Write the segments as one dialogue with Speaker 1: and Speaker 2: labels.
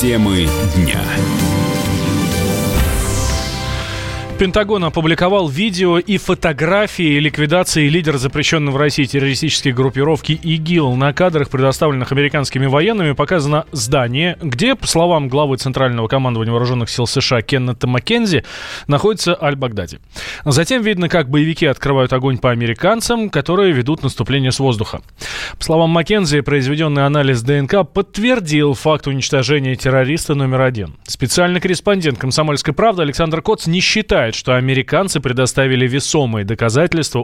Speaker 1: Темы дня.
Speaker 2: Пентагон опубликовал видео и фотографии ликвидации лидера запрещенной в России террористической группировки ИГИЛ. На кадрах, предоставленных американскими военными, показано здание, где, по словам главы Центрального командования вооруженных сил США Кеннета Маккензи, находится Аль-Багдади. Затем видно, как боевики открывают огонь по американцам, которые ведут наступление с воздуха. По словам Маккензи, произведенный анализ ДНК подтвердил факт уничтожения террориста номер один. Специальный корреспондент «Комсомольской правды» Александр Коц не считает, считает, что американцы предоставили весомые доказательства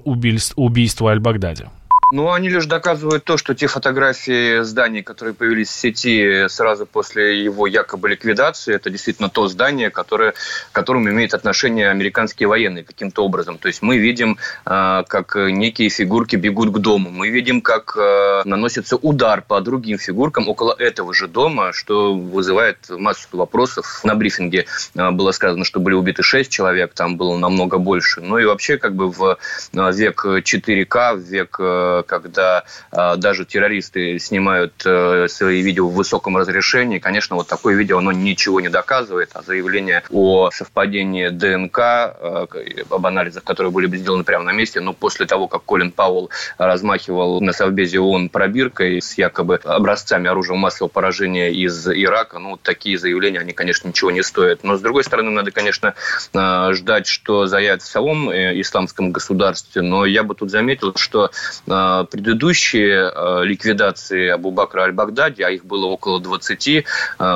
Speaker 2: убийства Аль-Багдади.
Speaker 3: Ну, они лишь доказывают то, что те фотографии зданий, которые появились в сети сразу после его якобы ликвидации, это действительно то здание, которое, к которому имеет отношение американские военные каким-то образом. То есть мы видим, э, как некие фигурки бегут к дому, мы видим, как э, наносится удар по другим фигуркам около этого же дома, что вызывает массу вопросов. На брифинге э, было сказано, что были убиты 6 человек, там было намного больше. Ну и вообще как бы в век 4К, в век когда а, даже террористы снимают э, свои видео в высоком разрешении, конечно, вот такое видео, оно ничего не доказывает, а заявление о совпадении ДНК, э, об анализах, которые были сделаны прямо на месте, но после того, как Колин Пауэлл размахивал на Совбезе ООН пробиркой с якобы образцами оружия массового поражения из Ирака, ну, такие заявления, они, конечно, ничего не стоят. Но, с другой стороны, надо, конечно, э, ждать, что заявят в самом исламском государстве, но я бы тут заметил, что предыдущие э, ликвидации Абу-Бакра аль-Багдади, а их было около 20, э,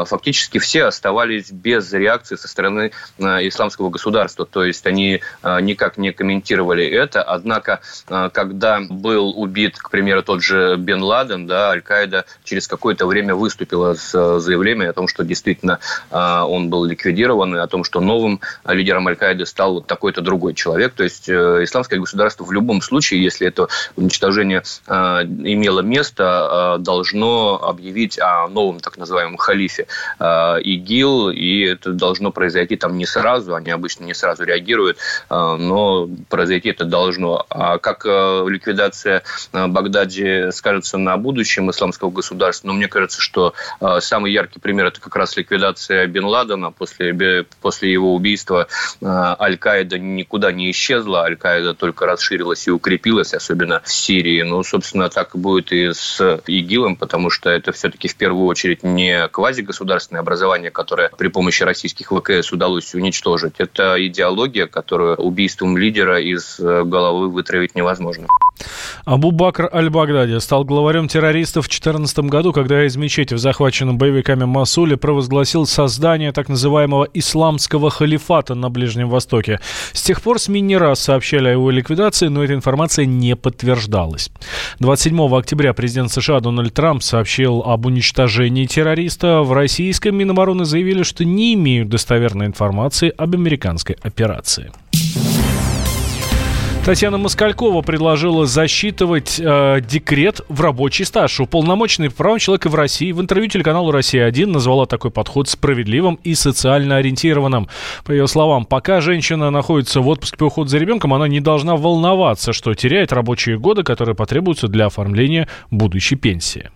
Speaker 3: фактически все оставались без реакции со стороны исламского государства. То есть они никак не комментировали это. Однако, когда был убит, к примеру, тот же Бен Ладен, да, Аль-Каида через какое-то время выступила с заявлением о том, что действительно он был ликвидирован, и о том, что новым лидером Аль-Каиды стал такой-то другой человек. То есть исламское государство в любом случае, если это уничтожение движение э, имело место, э, должно объявить о новом так называемом халифе э, ИГИЛ, и это должно произойти там не сразу, они обычно не сразу реагируют, но произойти это должно. А как ликвидация Багдади скажется на будущем исламского государства, ну, мне кажется, что самый яркий пример это как раз ликвидация Бен Ладена. После, после его убийства Аль-Каида никуда не исчезла, Аль-Каида только расширилась и укрепилась, особенно в Сирии, ну, собственно, так и будет и с ИГИЛом, потому что это все-таки в первую очередь не квазигосударственное образование, которое при помощи российских ВКС удалось уничтожить. Это идеология, которую убийством лидера из головы вытравить невозможно.
Speaker 2: Абу Бакр Аль-Багдади стал главарем террористов в 2014 году, когда из мечети в захваченном боевиками Масуле провозгласил создание так называемого исламского халифата на Ближнем Востоке. С тех пор СМИ не раз сообщали о его ликвидации, но эта информация не подтверждалась. 27 октября президент США Дональд Трамп сообщил об уничтожении террориста. В российском Минобороны заявили, что не имеют достоверной информации об американской операции. Татьяна Москалькова предложила засчитывать э, декрет в рабочий стаж. Уполномоченный по правам человека в России в интервью телеканалу «Россия-1» назвала такой подход справедливым и социально ориентированным. По ее словам, пока женщина находится в отпуске по уходу за ребенком, она не должна волноваться, что теряет рабочие годы, которые потребуются для оформления будущей пенсии.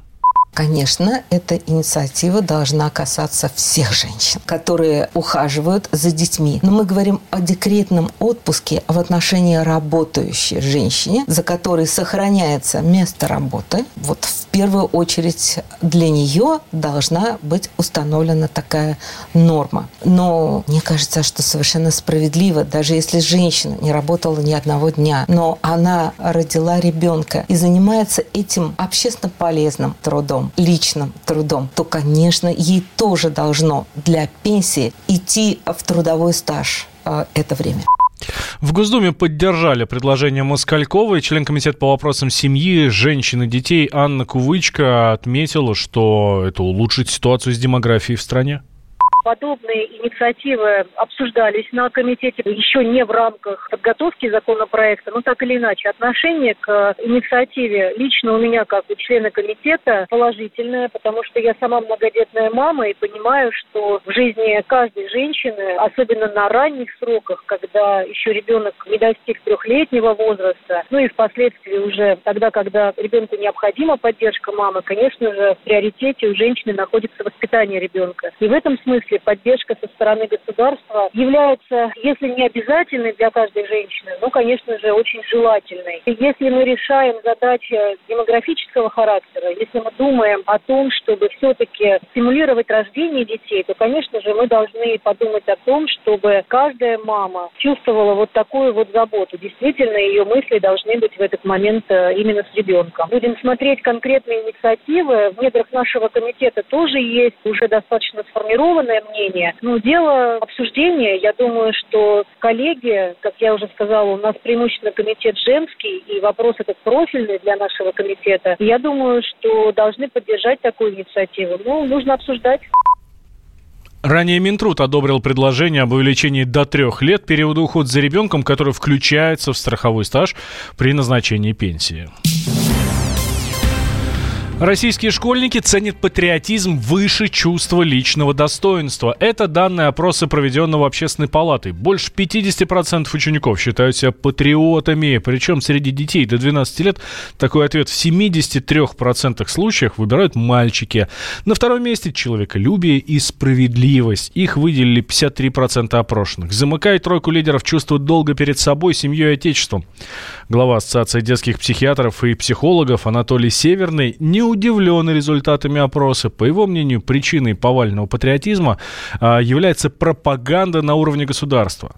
Speaker 4: Конечно, эта инициатива должна касаться всех женщин, которые ухаживают за детьми. Но мы говорим о декретном отпуске в отношении работающей женщины, за которой сохраняется место работы. Вот в первую очередь для нее должна быть установлена такая норма. Но мне кажется, что совершенно справедливо, даже если женщина не работала ни одного дня, но она родила ребенка и занимается этим общественно полезным трудом, трудом, личным трудом, то, конечно, ей тоже должно для пенсии идти в трудовой стаж э, это время.
Speaker 2: В Госдуме поддержали предложение Москальковой. Член комитета по вопросам семьи, женщин и детей Анна Кувычка отметила, что это улучшит ситуацию с демографией в стране.
Speaker 1: Подобные инициативы обсуждались на комитете еще не в рамках подготовки законопроекта, но так или иначе отношение к инициативе лично у меня как у члена комитета положительное, потому что я сама многодетная мама и понимаю, что в жизни каждой женщины, особенно на ранних сроках, когда еще ребенок не достиг трехлетнего возраста, ну и впоследствии уже тогда, когда ребенку необходима поддержка мамы, конечно же, в приоритете у женщины находится воспитание ребенка. И в этом смысле поддержка со стороны государства является, если не обязательной для каждой женщины, ну, конечно же, очень желательной. И если мы решаем задачи демографического характера, если мы думаем о том, чтобы все-таки стимулировать рождение детей, то, конечно же, мы должны подумать о том, чтобы каждая мама чувствовала вот такую вот заботу. Действительно, ее мысли должны быть в этот момент э, именно с ребенком. Будем смотреть конкретные инициативы. В недрах нашего комитета тоже есть уже достаточно сформированное мнение. Но дело обсуждения, я думаю, что коллеги, как я уже сказала, у нас преимущественно комитет женский, и вопрос этот профильный для нашего комитета. Я думаю, что должны поддержать такую инициативу. Ну, нужно обсуждать.
Speaker 2: Ранее Минтруд одобрил предложение об увеличении до трех лет периода ухода за ребенком, который включается в страховой стаж при назначении пенсии. Российские школьники ценят патриотизм выше чувства личного достоинства. Это данные опроса, проведенного общественной палатой. Больше 50% учеников считают себя патриотами. Причем среди детей до 12 лет такой ответ в 73% случаях выбирают мальчики. На втором месте человеколюбие и справедливость. Их выделили 53% опрошенных. Замыкает тройку лидеров чувство долга перед собой, семьей и отечеством. Глава Ассоциации детских психиатров и психологов Анатолий Северный не удивлен результатами опроса. По его мнению, причиной повального патриотизма а, является пропаганда на уровне государства.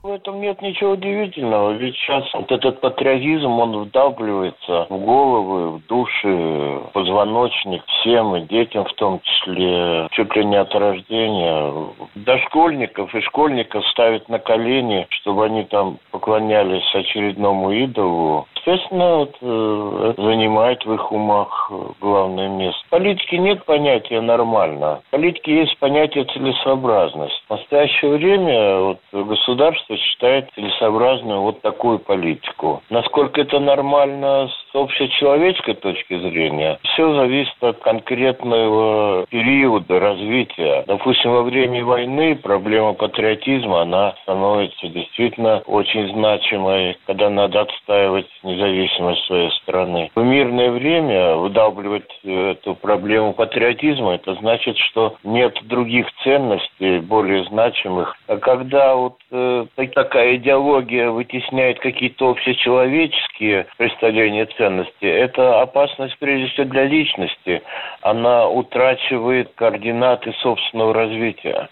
Speaker 5: В этом нет ничего удивительного, ведь сейчас вот этот патриотизм, он вдавливается в головы, в души, в позвоночник всем, и детям в том числе, чуть ли не от рождения. Дошкольников и школьников ставят на колени, чтобы они там поклонялись очередному идолу. Естественно, вот, э, занимает в их умах главное место. В политике нет понятия «нормально». В политике есть понятие «целесообразность». В настоящее время вот, государство считает целесообразную вот такую политику. Насколько это нормально с общечеловеческой точки зрения, все зависит от конкретного периода развития. Допустим, во время войны проблема патриотизма, она становится действительно очень значимой, когда надо отстаивать независимость своей страны. В мирное время выдавливать эту проблему патриотизма, это значит, что нет других ценностей более значимых. А когда вот э, такая идеология вытесняет какие-то общечеловеческие представления ценности, это опасность прежде всего для личности. Она утрачивает координаты собственного развития.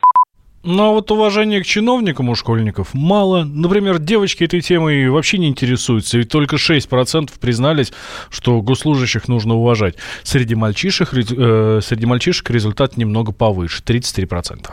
Speaker 2: Ну а вот уважение к чиновникам у школьников мало. Например, девочки этой темой вообще не интересуются, ведь только 6% признались, что госслужащих нужно уважать. Среди мальчишек, э, среди мальчишек результат немного повыше, 33%.